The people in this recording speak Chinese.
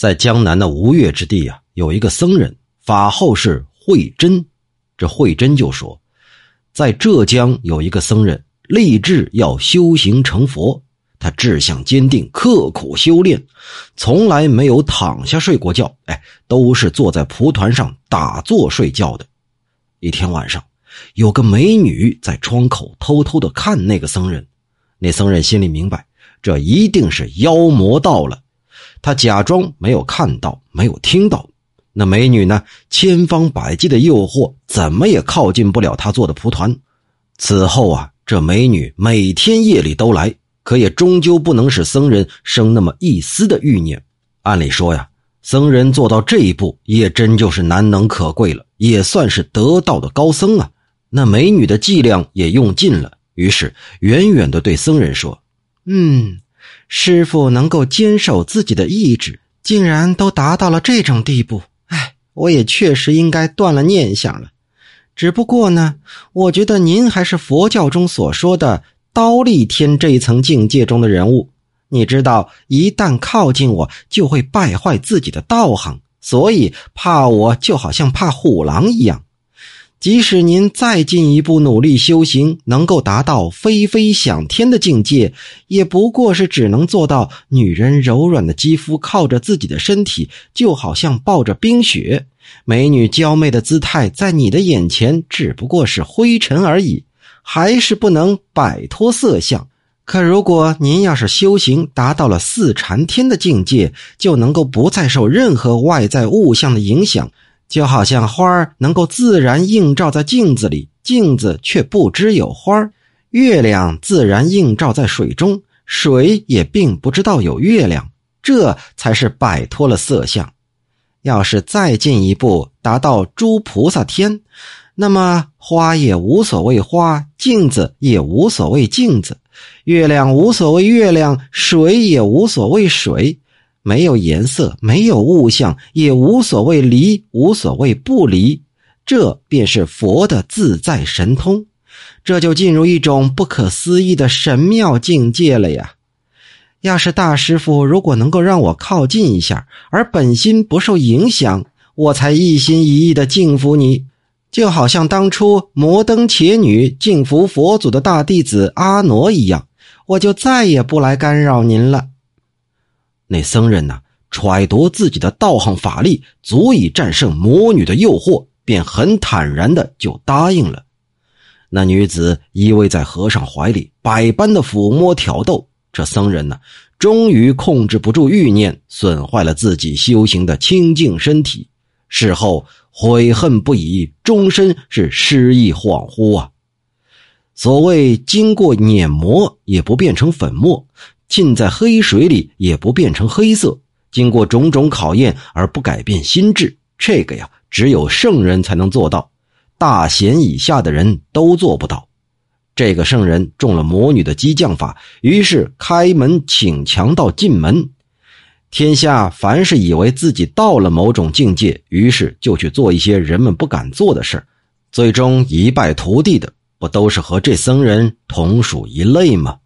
在江南的吴越之地啊，有一个僧人，法号是慧真。这慧真就说，在浙江有一个僧人，立志要修行成佛。他志向坚定，刻苦修炼，从来没有躺下睡过觉。哎，都是坐在蒲团上打坐睡觉的。一天晚上，有个美女在窗口偷偷的看那个僧人。那僧人心里明白，这一定是妖魔到了。他假装没有看到，没有听到。那美女呢？千方百计的诱惑，怎么也靠近不了他做的蒲团。此后啊，这美女每天夜里都来，可也终究不能使僧人生那么一丝的欲念。按理说呀，僧人做到这一步，也真就是难能可贵了，也算是得道的高僧啊。那美女的伎俩也用尽了，于是远远的对僧人说：“嗯。”师傅能够坚守自己的意志，竟然都达到了这种地步。哎，我也确实应该断了念想了。只不过呢，我觉得您还是佛教中所说的刀立天这一层境界中的人物。你知道，一旦靠近我，就会败坏自己的道行，所以怕我就好像怕虎狼一样。即使您再进一步努力修行，能够达到飞飞想天的境界，也不过是只能做到女人柔软的肌肤靠着自己的身体，就好像抱着冰雪；美女娇媚的姿态在你的眼前只不过是灰尘而已，还是不能摆脱色相。可如果您要是修行达到了四禅天的境界，就能够不再受任何外在物象的影响。就好像花儿能够自然映照在镜子里，镜子却不知有花儿；月亮自然映照在水中，水也并不知道有月亮。这才是摆脱了色相。要是再进一步达到诸菩萨天，那么花也无所谓花，镜子也无所谓镜子，月亮无所谓月亮，水也无所谓水。没有颜色，没有物象，也无所谓离，无所谓不离，这便是佛的自在神通，这就进入一种不可思议的神妙境界了呀！要是大师傅如果能够让我靠近一下，而本心不受影响，我才一心一意的敬服你，就好像当初摩登伽女敬服佛祖的大弟子阿傩一样，我就再也不来干扰您了。那僧人呢？揣度自己的道行法力足以战胜魔女的诱惑，便很坦然的就答应了。那女子依偎在和尚怀里，百般的抚摸挑逗。这僧人呢，终于控制不住欲念，损坏了自己修行的清净身体。事后悔恨不已，终身是失忆恍惚啊。所谓经过碾磨，也不变成粉末。浸在黑水里也不变成黑色，经过种种考验而不改变心智，这个呀，只有圣人才能做到，大贤以下的人都做不到。这个圣人中了魔女的激将法，于是开门请强盗进门。天下凡是以为自己到了某种境界，于是就去做一些人们不敢做的事最终一败涂地的，不都是和这僧人同属一类吗？